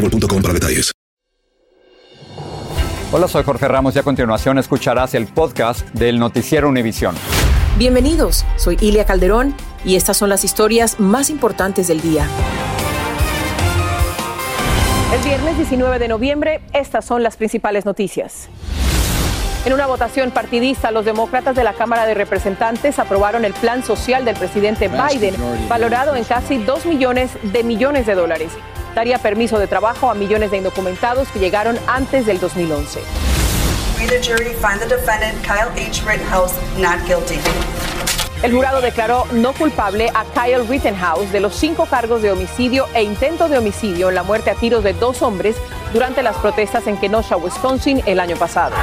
boostmobile.com para detalles. Hola, soy Jorge Ramos y a continuación escucharás el podcast del Noticiero Univisión. Bienvenidos, soy Ilia Calderón y estas son las historias más importantes del día. El viernes 19 de noviembre, estas son las principales noticias. En una votación partidista, los demócratas de la Cámara de Representantes aprobaron el plan social del presidente Biden, valorado en casi 2 millones de millones de dólares daría permiso de trabajo a millones de indocumentados que llegaron antes del 2011. El jurado declaró no culpable a Kyle Rittenhouse de los cinco cargos de homicidio e intento de homicidio en la muerte a tiros de dos hombres durante las protestas en Kenosha, Wisconsin, el año pasado.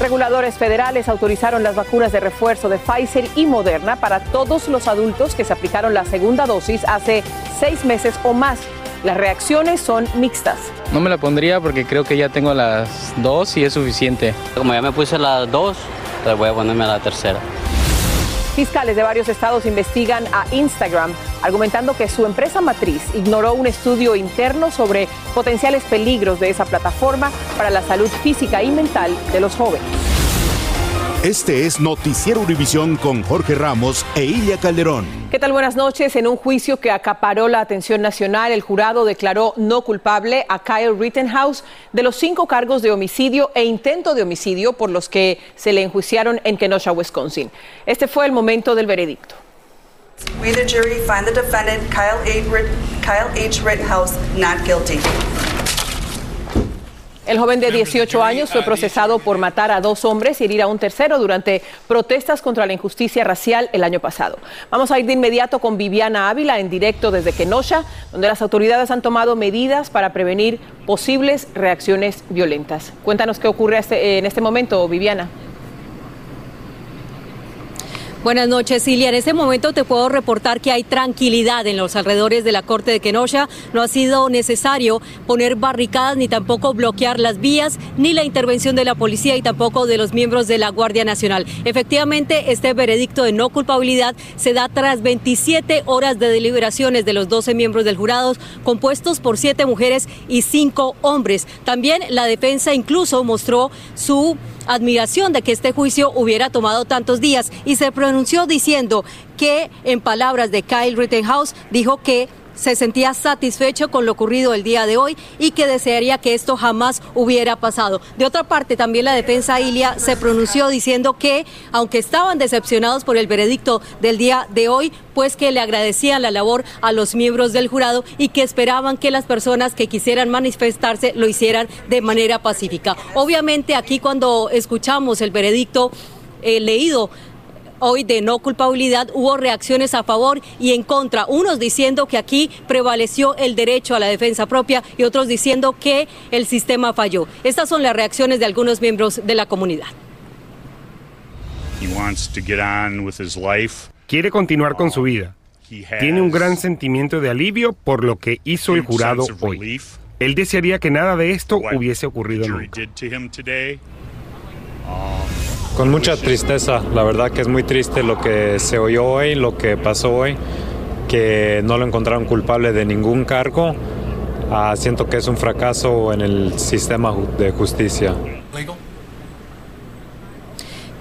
Reguladores federales autorizaron las vacunas de refuerzo de Pfizer y Moderna para todos los adultos que se aplicaron la segunda dosis hace seis meses o más las reacciones son mixtas. No me la pondría porque creo que ya tengo las dos y es suficiente. Como ya me puse las dos, pues voy a ponerme la tercera. Fiscales de varios estados investigan a Instagram, argumentando que su empresa matriz ignoró un estudio interno sobre potenciales peligros de esa plataforma para la salud física y mental de los jóvenes. Este es Noticiero Univisión con Jorge Ramos e Ilia Calderón. ¿Qué tal? Buenas noches. En un juicio que acaparó la atención nacional, el jurado declaró no culpable a Kyle Rittenhouse de los cinco cargos de homicidio e intento de homicidio por los que se le enjuiciaron en Kenosha, Wisconsin. Este fue el momento del veredicto. We, the jury, find the defendant, Kyle H. Rittenhouse, not guilty. El joven de 18 años fue procesado por matar a dos hombres y herir a un tercero durante protestas contra la injusticia racial el año pasado. Vamos a ir de inmediato con Viviana Ávila en directo desde Kenosha, donde las autoridades han tomado medidas para prevenir posibles reacciones violentas. Cuéntanos qué ocurre este, en este momento, Viviana. Buenas noches, Silvia. En este momento te puedo reportar que hay tranquilidad en los alrededores de la Corte de Kenosha. No ha sido necesario poner barricadas ni tampoco bloquear las vías, ni la intervención de la policía y tampoco de los miembros de la Guardia Nacional. Efectivamente, este veredicto de no culpabilidad se da tras 27 horas de deliberaciones de los 12 miembros del jurado, compuestos por 7 mujeres y 5 hombres. También la defensa incluso mostró su admiración de que este juicio hubiera tomado tantos días y se pronunció diciendo que, en palabras de Kyle Rittenhouse, dijo que se sentía satisfecho con lo ocurrido el día de hoy y que desearía que esto jamás hubiera pasado. De otra parte, también la defensa Ilia se pronunció diciendo que, aunque estaban decepcionados por el veredicto del día de hoy, pues que le agradecían la labor a los miembros del jurado y que esperaban que las personas que quisieran manifestarse lo hicieran de manera pacífica. Obviamente aquí cuando escuchamos el veredicto eh, leído hoy de no culpabilidad hubo reacciones a favor y en contra, unos diciendo que aquí prevaleció el derecho a la defensa propia y otros diciendo que el sistema falló. Estas son las reacciones de algunos miembros de la comunidad. Quiere continuar con su vida. Tiene un gran sentimiento de alivio por lo que hizo el jurado hoy. Él desearía que nada de esto hubiese ocurrido nunca. Con mucha tristeza, la verdad que es muy triste lo que se oyó hoy, lo que pasó hoy, que no lo encontraron culpable de ningún cargo. Ah, siento que es un fracaso en el sistema de justicia.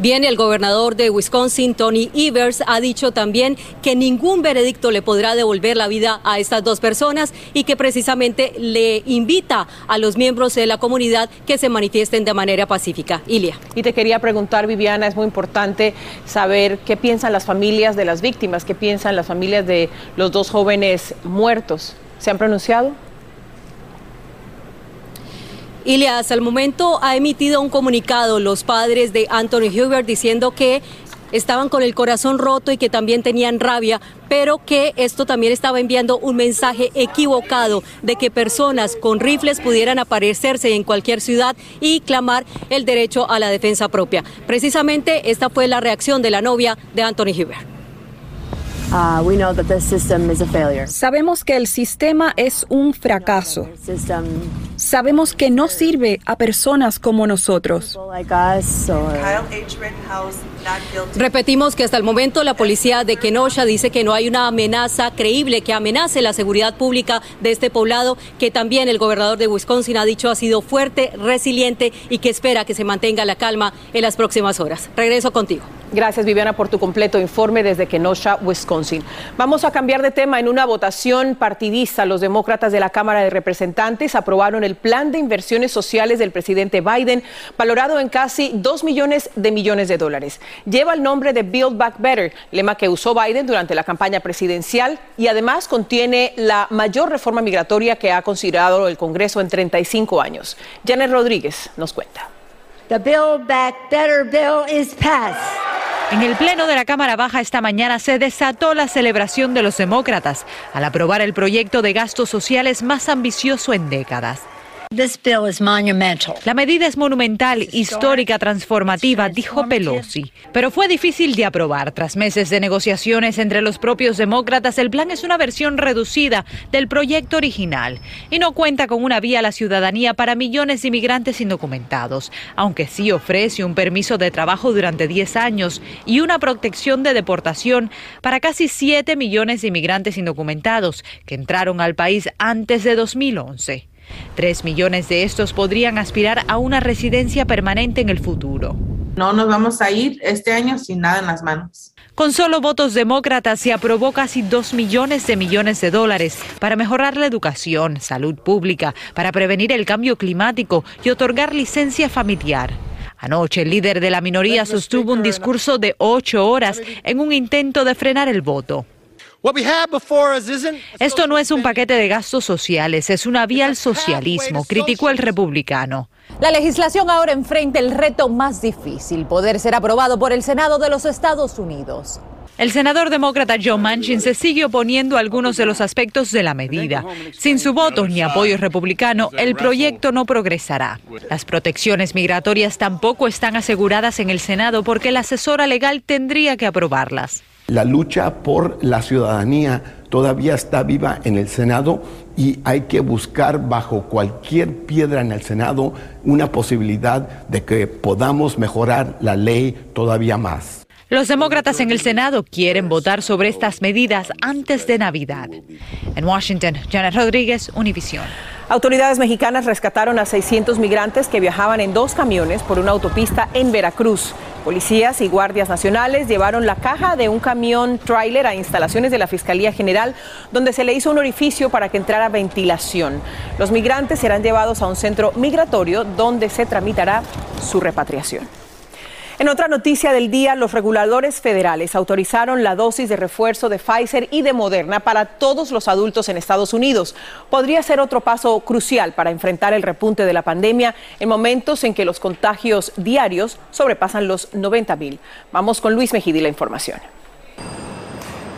Bien, el gobernador de Wisconsin, Tony Evers, ha dicho también que ningún veredicto le podrá devolver la vida a estas dos personas y que precisamente le invita a los miembros de la comunidad que se manifiesten de manera pacífica. Ilia. Y te quería preguntar, Viviana, es muy importante saber qué piensan las familias de las víctimas, qué piensan las familias de los dos jóvenes muertos. ¿Se han pronunciado? Hasta el momento ha emitido un comunicado los padres de Anthony Hubert diciendo que estaban con el corazón roto y que también tenían rabia, pero que esto también estaba enviando un mensaje equivocado de que personas con rifles pudieran aparecerse en cualquier ciudad y clamar el derecho a la defensa propia. Precisamente esta fue la reacción de la novia de Anthony Hubert. Uh, Sabemos que el sistema es un fracaso. Sabemos que no sirve a personas como nosotros. Repetimos que hasta el momento la policía de Kenosha dice que no hay una amenaza creíble que amenace la seguridad pública de este poblado, que también el gobernador de Wisconsin ha dicho ha sido fuerte, resiliente y que espera que se mantenga la calma en las próximas horas. Regreso contigo. Gracias, Viviana, por tu completo informe desde Kenosha, Wisconsin. Vamos a cambiar de tema. En una votación partidista, los demócratas de la Cámara de Representantes aprobaron el plan de inversiones sociales del presidente Biden, valorado en casi 2 millones de millones de dólares. Lleva el nombre de Build Back Better, lema que usó Biden durante la campaña presidencial y además contiene la mayor reforma migratoria que ha considerado el Congreso en 35 años. Janet Rodríguez nos cuenta. The Build Back Better bill is passed. En el Pleno de la Cámara Baja esta mañana se desató la celebración de los demócratas al aprobar el proyecto de gastos sociales más ambicioso en décadas. La medida es monumental, histórica, transformativa, dijo Pelosi. Pero fue difícil de aprobar. Tras meses de negociaciones entre los propios demócratas, el plan es una versión reducida del proyecto original y no cuenta con una vía a la ciudadanía para millones de inmigrantes indocumentados, aunque sí ofrece un permiso de trabajo durante 10 años y una protección de deportación para casi 7 millones de inmigrantes indocumentados que entraron al país antes de 2011. Tres millones de estos podrían aspirar a una residencia permanente en el futuro. No nos vamos a ir este año sin nada en las manos. Con solo votos demócratas se aprobó casi dos millones de millones de dólares para mejorar la educación, salud pública, para prevenir el cambio climático y otorgar licencia familiar. Anoche el líder de la minoría sostuvo un discurso de ocho horas en un intento de frenar el voto. Esto no es un paquete de gastos sociales, es una vía al socialismo, criticó el republicano. La legislación ahora enfrenta el reto más difícil, poder ser aprobado por el Senado de los Estados Unidos. El senador demócrata Joe Manchin se sigue oponiendo a algunos de los aspectos de la medida. Sin su voto ni apoyo republicano, el proyecto no progresará. Las protecciones migratorias tampoco están aseguradas en el Senado porque la asesora legal tendría que aprobarlas. La lucha por la ciudadanía todavía está viva en el Senado y hay que buscar bajo cualquier piedra en el Senado una posibilidad de que podamos mejorar la ley todavía más. Los demócratas en el Senado quieren votar sobre estas medidas antes de Navidad. En Washington, Janet Rodríguez, Univision. Autoridades mexicanas rescataron a 600 migrantes que viajaban en dos camiones por una autopista en Veracruz. Policías y guardias nacionales llevaron la caja de un camión tráiler a instalaciones de la Fiscalía General, donde se le hizo un orificio para que entrara ventilación. Los migrantes serán llevados a un centro migratorio donde se tramitará su repatriación. En otra noticia del día, los reguladores federales autorizaron la dosis de refuerzo de Pfizer y de Moderna para todos los adultos en Estados Unidos. Podría ser otro paso crucial para enfrentar el repunte de la pandemia en momentos en que los contagios diarios sobrepasan los 90 mil. Vamos con Luis Mejidi la información.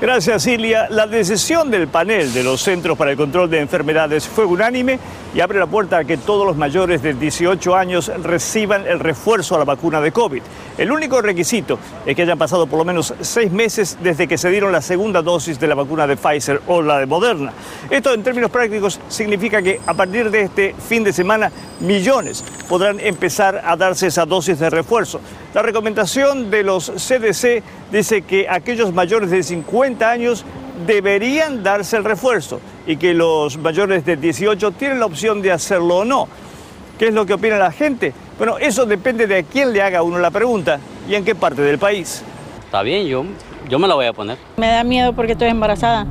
Gracias, Silvia. La decisión del panel de los Centros para el Control de Enfermedades fue unánime y abre la puerta a que todos los mayores de 18 años reciban el refuerzo a la vacuna de COVID. El único requisito es que hayan pasado por lo menos seis meses desde que se dieron la segunda dosis de la vacuna de Pfizer o la de Moderna. Esto en términos prácticos significa que a partir de este fin de semana millones podrán empezar a darse esa dosis de refuerzo. La recomendación de los CDC dice que aquellos mayores de 50 años deberían darse el refuerzo y que los mayores de 18 tienen la opción de hacerlo o no. ¿Qué es lo que opina la gente? Bueno, eso depende de a quién le haga uno la pregunta y en qué parte del país. Está bien, yo, yo me la voy a poner. Me da miedo porque estoy embarazada,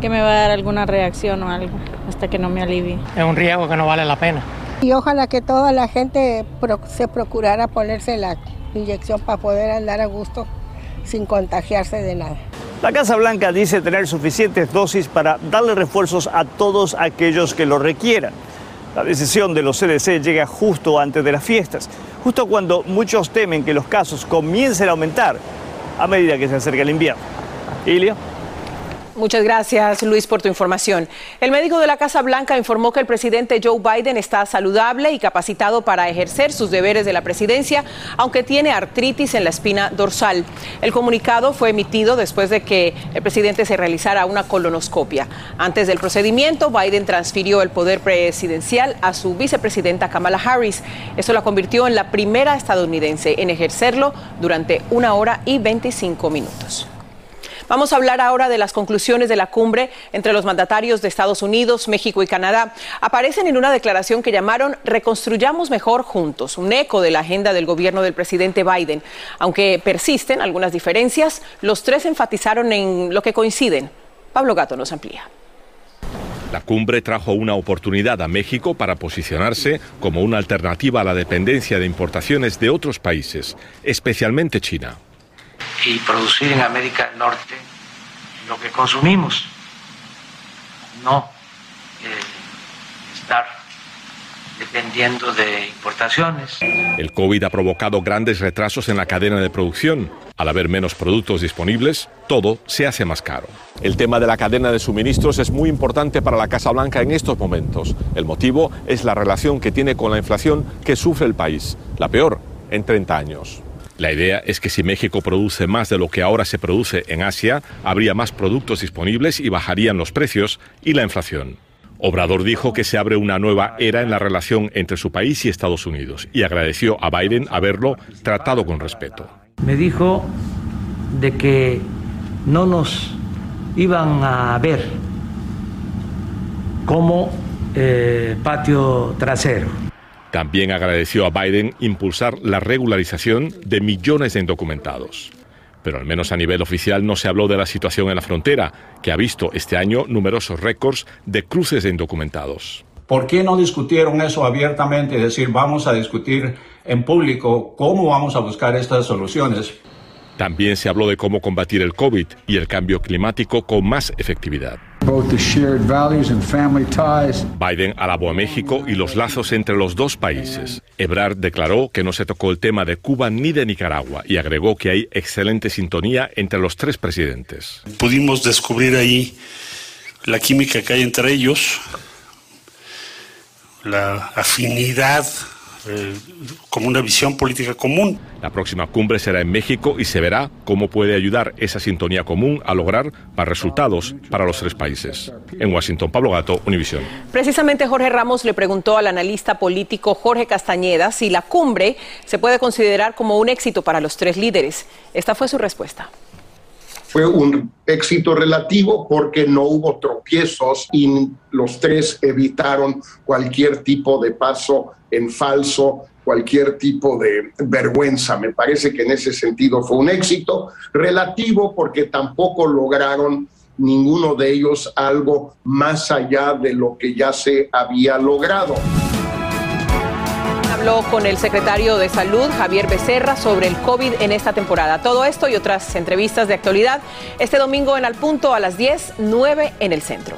que me va a dar alguna reacción o algo hasta que no me alivie. Es un riesgo que no vale la pena. Y ojalá que toda la gente se procurara ponerse la inyección para poder andar a gusto sin contagiarse de nada. La Casa Blanca dice tener suficientes dosis para darle refuerzos a todos aquellos que lo requieran. La decisión de los CDC llega justo antes de las fiestas, justo cuando muchos temen que los casos comiencen a aumentar a medida que se acerca el invierno. Ilio. Muchas gracias, Luis, por tu información. El médico de la Casa Blanca informó que el presidente Joe Biden está saludable y capacitado para ejercer sus deberes de la presidencia, aunque tiene artritis en la espina dorsal. El comunicado fue emitido después de que el presidente se realizara una colonoscopia. Antes del procedimiento, Biden transfirió el poder presidencial a su vicepresidenta Kamala Harris. Eso la convirtió en la primera estadounidense en ejercerlo durante una hora y 25 minutos. Vamos a hablar ahora de las conclusiones de la cumbre entre los mandatarios de Estados Unidos, México y Canadá. Aparecen en una declaración que llamaron Reconstruyamos mejor juntos, un eco de la agenda del gobierno del presidente Biden. Aunque persisten algunas diferencias, los tres enfatizaron en lo que coinciden. Pablo Gato nos amplía. La cumbre trajo una oportunidad a México para posicionarse como una alternativa a la dependencia de importaciones de otros países, especialmente China y producir en América del Norte lo que consumimos, no eh, estar dependiendo de importaciones. El COVID ha provocado grandes retrasos en la cadena de producción. Al haber menos productos disponibles, todo se hace más caro. El tema de la cadena de suministros es muy importante para la Casa Blanca en estos momentos. El motivo es la relación que tiene con la inflación que sufre el país, la peor en 30 años. La idea es que si México produce más de lo que ahora se produce en Asia, habría más productos disponibles y bajarían los precios y la inflación. Obrador dijo que se abre una nueva era en la relación entre su país y Estados Unidos y agradeció a Biden haberlo tratado con respeto. Me dijo de que no nos iban a ver como eh, patio trasero también agradeció a Biden impulsar la regularización de millones de indocumentados. Pero al menos a nivel oficial no se habló de la situación en la frontera, que ha visto este año numerosos récords de cruces de indocumentados. ¿Por qué no discutieron eso abiertamente y decir vamos a discutir en público cómo vamos a buscar estas soluciones? También se habló de cómo combatir el COVID y el cambio climático con más efectividad. Biden alabó a México y los lazos entre los dos países. Ebrard declaró que no se tocó el tema de Cuba ni de Nicaragua y agregó que hay excelente sintonía entre los tres presidentes. Pudimos descubrir ahí la química que hay entre ellos, la afinidad eh, como una visión política común. La próxima cumbre será en México y se verá cómo puede ayudar esa sintonía común a lograr más resultados para los tres países. En Washington, Pablo Gato, Univisión. Precisamente Jorge Ramos le preguntó al analista político Jorge Castañeda si la cumbre se puede considerar como un éxito para los tres líderes. Esta fue su respuesta fue un éxito relativo porque no hubo tropiezos y los tres evitaron cualquier tipo de paso en falso, cualquier tipo de vergüenza. Me parece que en ese sentido fue un éxito relativo porque tampoco lograron ninguno de ellos algo más allá de lo que ya se había logrado habló con el secretario de Salud, Javier Becerra, sobre el COVID en esta temporada. Todo esto y otras entrevistas de actualidad este domingo en Al Punto a las 10, 9 en el centro.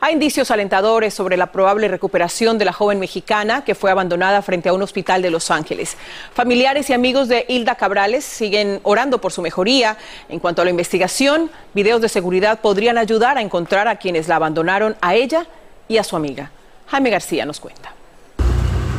Hay indicios alentadores sobre la probable recuperación de la joven mexicana que fue abandonada frente a un hospital de Los Ángeles. Familiares y amigos de Hilda Cabrales siguen orando por su mejoría. En cuanto a la investigación, videos de seguridad podrían ayudar a encontrar a quienes la abandonaron a ella y a su amiga. Jaime García nos cuenta.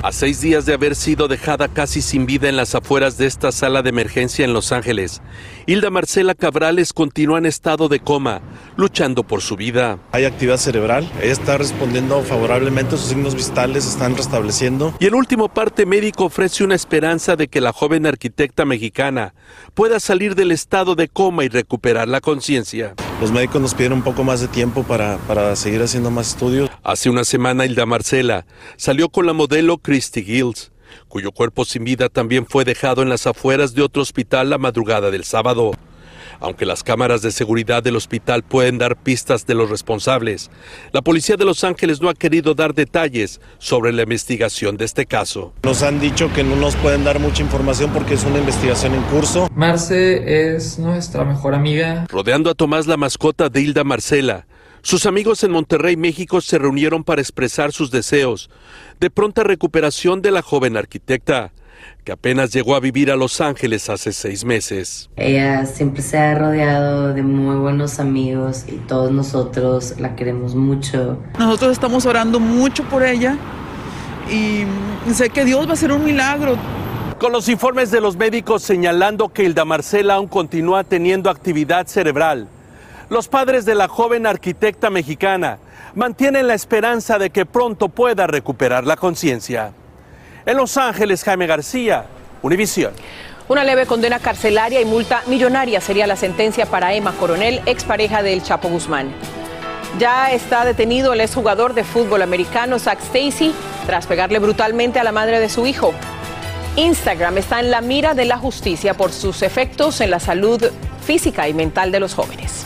A seis días de haber sido dejada casi sin vida en las afueras de esta sala de emergencia en Los Ángeles, Hilda Marcela Cabrales continúa en estado de coma, luchando por su vida. Hay actividad cerebral, ella está respondiendo favorablemente, sus signos vitales se están restableciendo. Y el último parte médico ofrece una esperanza de que la joven arquitecta mexicana pueda salir del estado de coma y recuperar la conciencia. Los médicos nos pidieron un poco más de tiempo para, para seguir haciendo más estudios. Hace una semana Hilda Marcela salió con la modelo Christy Gills, cuyo cuerpo sin vida también fue dejado en las afueras de otro hospital la madrugada del sábado. Aunque las cámaras de seguridad del hospital pueden dar pistas de los responsables, la policía de Los Ángeles no ha querido dar detalles sobre la investigación de este caso. Nos han dicho que no nos pueden dar mucha información porque es una investigación en curso. Marce es nuestra mejor amiga. Rodeando a Tomás la mascota de Hilda Marcela, Sus amigos en Monterrey, México, se reunieron para expresar sus deseos de pronta recuperación de la joven arquitecta, que apenas llegó a vivir a Los Ángeles hace seis meses. Ella siempre se ha rodeado de muy buenos amigos y todos nosotros la queremos mucho. Nosotros estamos orando mucho por ella y sé que Dios va a hacer un milagro. Con los informes de los médicos señalando que Hilda Marcela aún continúa teniendo actividad cerebral, los padres de la joven arquitecta mexicana mantienen la esperanza de que pronto pueda recuperar la conciencia. En Los Ángeles, Jaime García, Univisión. Una leve condena carcelaria y multa millonaria sería la sentencia para Emma Coronel, expareja del Chapo Guzmán. Ya está detenido el exjugador de fútbol americano Zach Stacy tras pegarle brutalmente a la madre de su hijo. Instagram está en la mira de la justicia por sus efectos en la salud física y mental de los jóvenes.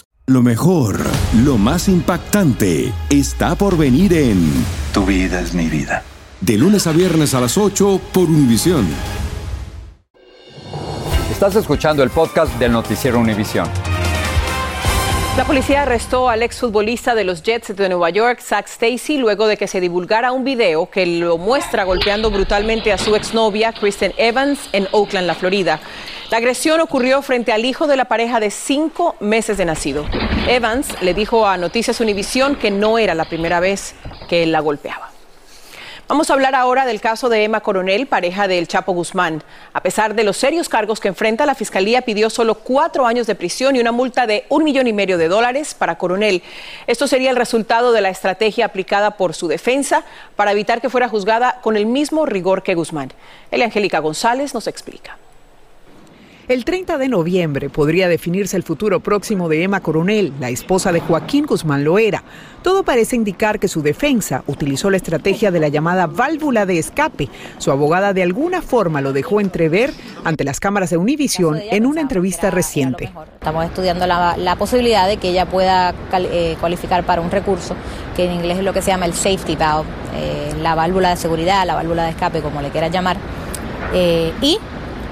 Lo mejor, lo más impactante, está por venir en Tu vida es mi vida. De lunes a viernes a las 8 por Univisión. Estás escuchando el podcast del noticiero Univisión. La policía arrestó al exfutbolista de los Jets de Nueva York, Zach Stacy, luego de que se divulgara un video que lo muestra golpeando brutalmente a su exnovia, Kristen Evans, en Oakland, la Florida. La agresión ocurrió frente al hijo de la pareja de cinco meses de nacido. Evans le dijo a Noticias Univisión que no era la primera vez que él la golpeaba. Vamos a hablar ahora del caso de Emma Coronel, pareja del Chapo Guzmán. A pesar de los serios cargos que enfrenta, la fiscalía pidió solo cuatro años de prisión y una multa de un millón y medio de dólares para Coronel. Esto sería el resultado de la estrategia aplicada por su defensa para evitar que fuera juzgada con el mismo rigor que Guzmán. Elia Angélica González nos explica. El 30 de noviembre podría definirse el futuro próximo de Emma Coronel, la esposa de Joaquín Guzmán Loera. Todo parece indicar que su defensa utilizó la estrategia de la llamada válvula de escape. Su abogada de alguna forma lo dejó entrever ante las cámaras de Univision en una entrevista reciente. Estamos estudiando la, posibilidad de que ella pueda eh, cualificar para un recurso, que en inglés es lo que se llama el safety valve, eh, la válvula de seguridad, la válvula de escape, como le quieras llamar. Eh, y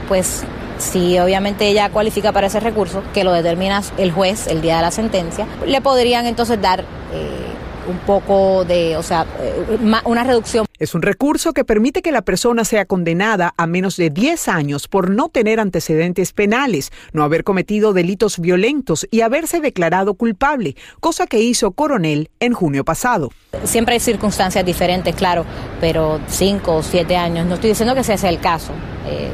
pues si obviamente ella cualifica para ese recurso, que lo determina el juez el día de la sentencia, le podrían entonces dar eh, un poco de, o sea, eh, una reducción. Es un recurso que permite que la persona sea condenada a menos de 10 años por no tener antecedentes penales, no haber cometido delitos violentos y haberse declarado culpable, cosa que hizo Coronel en junio pasado. Siempre hay circunstancias diferentes, claro, pero 5 o 7 años, no estoy diciendo que ese sea el caso. Eh,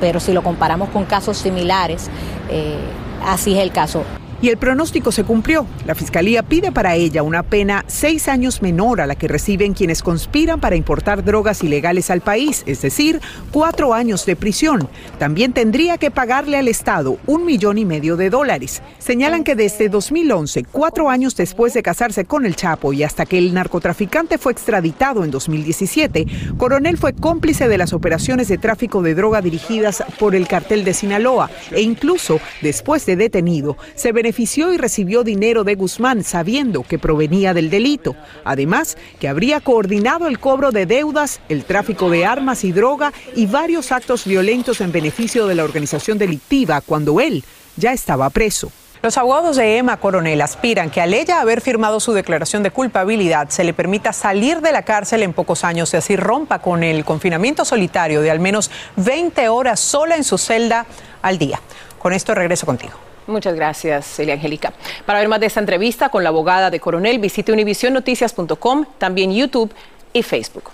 pero si lo comparamos con casos similares, eh, así es el caso. Y el pronóstico se cumplió. La Fiscalía pide para ella una pena seis años menor a la que reciben quienes conspiran para importar drogas ilegales al país, es decir, cuatro años de prisión. También tendría que pagarle al Estado un millón y medio de dólares. Señalan que desde 2011, cuatro años después de casarse con el Chapo y hasta que el narcotraficante fue extraditado en 2017, Coronel fue cómplice de las operaciones de tráfico de droga dirigidas por el cartel de Sinaloa e incluso, después de detenido, se benefició benefició y recibió dinero de Guzmán sabiendo que provenía del delito. Además, que habría coordinado el cobro de deudas, el tráfico de armas y droga y varios actos violentos en beneficio de la organización delictiva cuando él ya estaba preso. Los abogados de Emma Coronel aspiran que al ella haber firmado su declaración de culpabilidad se le permita salir de la cárcel en pocos años y así rompa con el confinamiento solitario de al menos 20 horas sola en su celda al día. Con esto regreso contigo. Muchas gracias, Celia Angélica. Para ver más de esta entrevista con la abogada de Coronel, visite univisionnoticias.com, también YouTube y Facebook.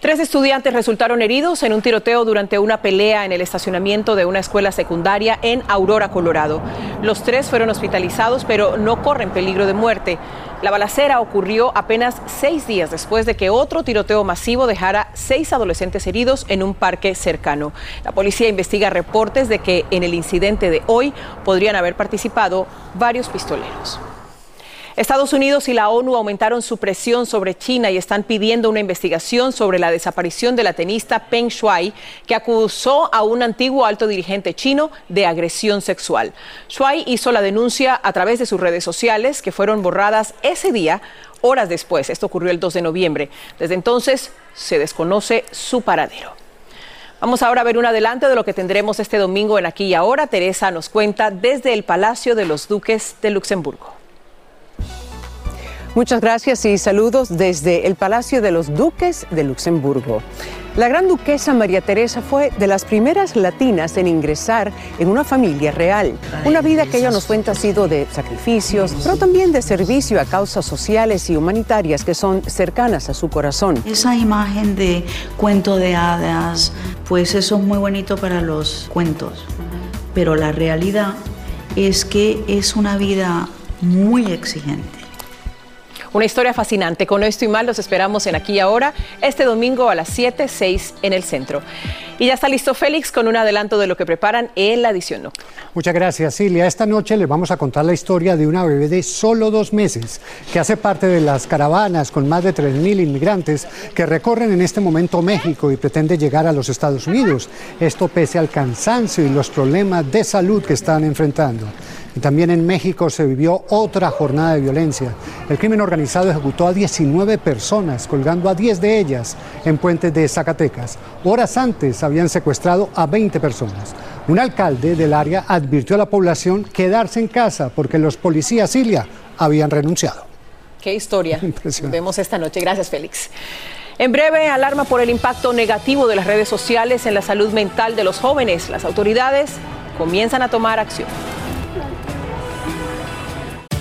Tres estudiantes resultaron heridos en un tiroteo durante una pelea en el estacionamiento de una escuela secundaria en Aurora, Colorado. Los tres fueron hospitalizados, pero no corren peligro de muerte. La balacera ocurrió apenas seis días después de que otro tiroteo masivo dejara seis adolescentes heridos en un parque cercano. La policía investiga reportes de que en el incidente de hoy podrían haber participado varios pistoleros. Estados Unidos y la ONU aumentaron su presión sobre China y están pidiendo una investigación sobre la desaparición de la tenista Peng Shuai, que acusó a un antiguo alto dirigente chino de agresión sexual. Shuai hizo la denuncia a través de sus redes sociales, que fueron borradas ese día, horas después. Esto ocurrió el 2 de noviembre. Desde entonces se desconoce su paradero. Vamos ahora a ver un adelanto de lo que tendremos este domingo en Aquí y Ahora. Teresa nos cuenta desde el Palacio de los Duques de Luxemburgo. Muchas gracias y saludos desde el Palacio de los Duques de Luxemburgo. La gran duquesa María Teresa fue de las primeras latinas en ingresar en una familia real. Una vida que ella nos cuenta ha sido de sacrificios, pero también de servicio a causas sociales y humanitarias que son cercanas a su corazón. Esa imagen de cuento de hadas, pues eso es muy bonito para los cuentos, pero la realidad es que es una vida muy exigente una historia fascinante. Con esto y más los esperamos en Aquí y Ahora, este domingo a las 7, 6 en el centro. Y ya está listo Félix con un adelanto de lo que preparan en la edición. Muchas gracias, Silvia. Esta noche les vamos a contar la historia de una bebé de solo dos meses que hace parte de las caravanas con más de 3.000 inmigrantes que recorren en este momento México y pretende llegar a los Estados Unidos. Esto pese al cansancio y los problemas de salud que están enfrentando. Y también en México se vivió otra jornada de violencia. El crimen organizado ejecutó a 19 personas, colgando a 10 de ellas en puentes de Zacatecas. Horas antes habían secuestrado a 20 personas. Un alcalde del área advirtió a la población quedarse en casa porque los policías Silia habían renunciado. Qué historia. Vemos esta noche. Gracias, Félix. En breve, alarma por el impacto negativo de las redes sociales en la salud mental de los jóvenes. Las autoridades comienzan a tomar acción.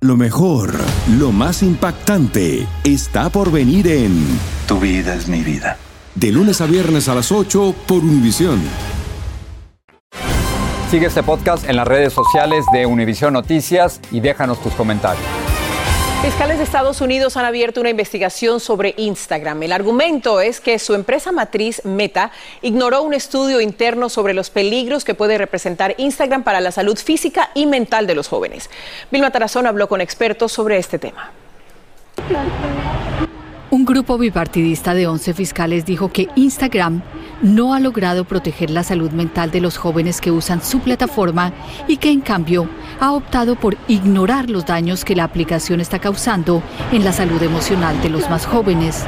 Lo mejor, lo más impactante, está por venir en Tu vida es mi vida. De lunes a viernes a las 8 por Univisión. Sigue este podcast en las redes sociales de Univisión Noticias y déjanos tus comentarios. Fiscales de Estados Unidos han abierto una investigación sobre Instagram. El argumento es que su empresa matriz Meta ignoró un estudio interno sobre los peligros que puede representar Instagram para la salud física y mental de los jóvenes. Vilma Tarazón habló con expertos sobre este tema. Un grupo bipartidista de 11 fiscales dijo que Instagram no ha logrado proteger la salud mental de los jóvenes que usan su plataforma y que en cambio ha optado por ignorar los daños que la aplicación está causando en la salud emocional de los más jóvenes.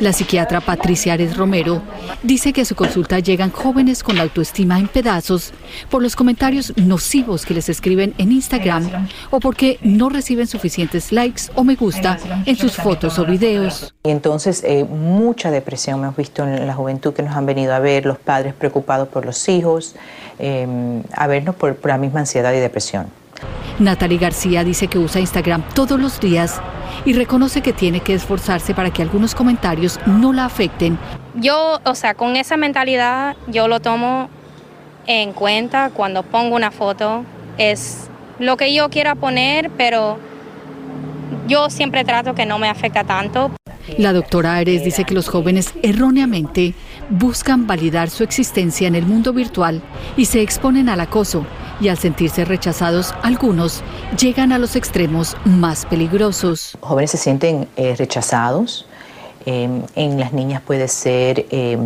La psiquiatra Patricia Ares Romero dice que a su consulta llegan jóvenes con la autoestima en pedazos por los comentarios nocivos que les escriben en Instagram o porque no reciben suficientes likes o me gusta en sus fotos o videos. Y entonces eh, mucha depresión hemos visto en la juventud que nos han venido a ver, los padres preocupados por los hijos, eh, a vernos por, por la misma ansiedad y depresión. Natalie García dice que usa Instagram todos los días y reconoce que tiene que esforzarse para que algunos comentarios no la afecten. Yo, o sea, con esa mentalidad yo lo tomo en cuenta cuando pongo una foto. Es lo que yo quiera poner, pero yo siempre trato que no me afecta tanto. La doctora Ares dice que los jóvenes erróneamente buscan validar su existencia en el mundo virtual y se exponen al acoso y al sentirse rechazados algunos llegan a los extremos más peligrosos. Jóvenes se sienten eh, rechazados, eh, en las niñas puede ser, eh,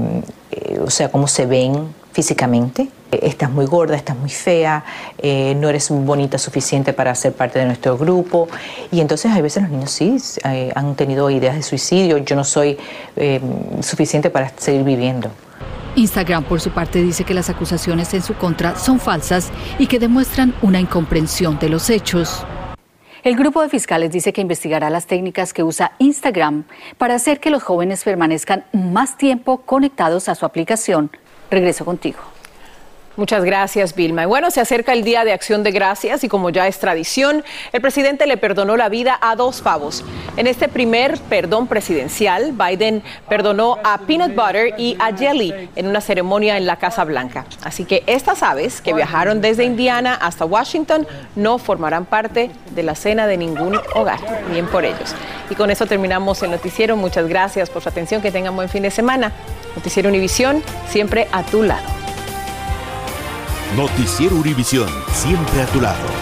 o sea, cómo se ven físicamente. Estás muy gorda, estás muy fea, no eres bonita suficiente para ser parte de nuestro grupo. Y entonces hay veces los niños sí han tenido ideas de suicidio, yo no soy suficiente para seguir viviendo. Instagram, por su parte, dice que las acusaciones en su contra son falsas y que demuestran una incomprensión de los hechos. El grupo de fiscales dice que investigará las técnicas que usa Instagram para hacer que los jóvenes permanezcan más tiempo conectados a su aplicación. Regreso contigo. Muchas gracias, Vilma. Y bueno, se acerca el Día de Acción de Gracias y como ya es tradición, el presidente le perdonó la vida a dos pavos. En este primer perdón presidencial, Biden perdonó a Peanut Butter y a Jelly en una ceremonia en la Casa Blanca. Así que estas aves que viajaron desde Indiana hasta Washington no formarán parte de la cena de ningún hogar. Bien por ellos. Y con eso terminamos el noticiero. Muchas gracias por su atención. Que tengan buen fin de semana. Noticiero Univisión, siempre a tu lado. Noticiero Univisión, siempre a tu lado.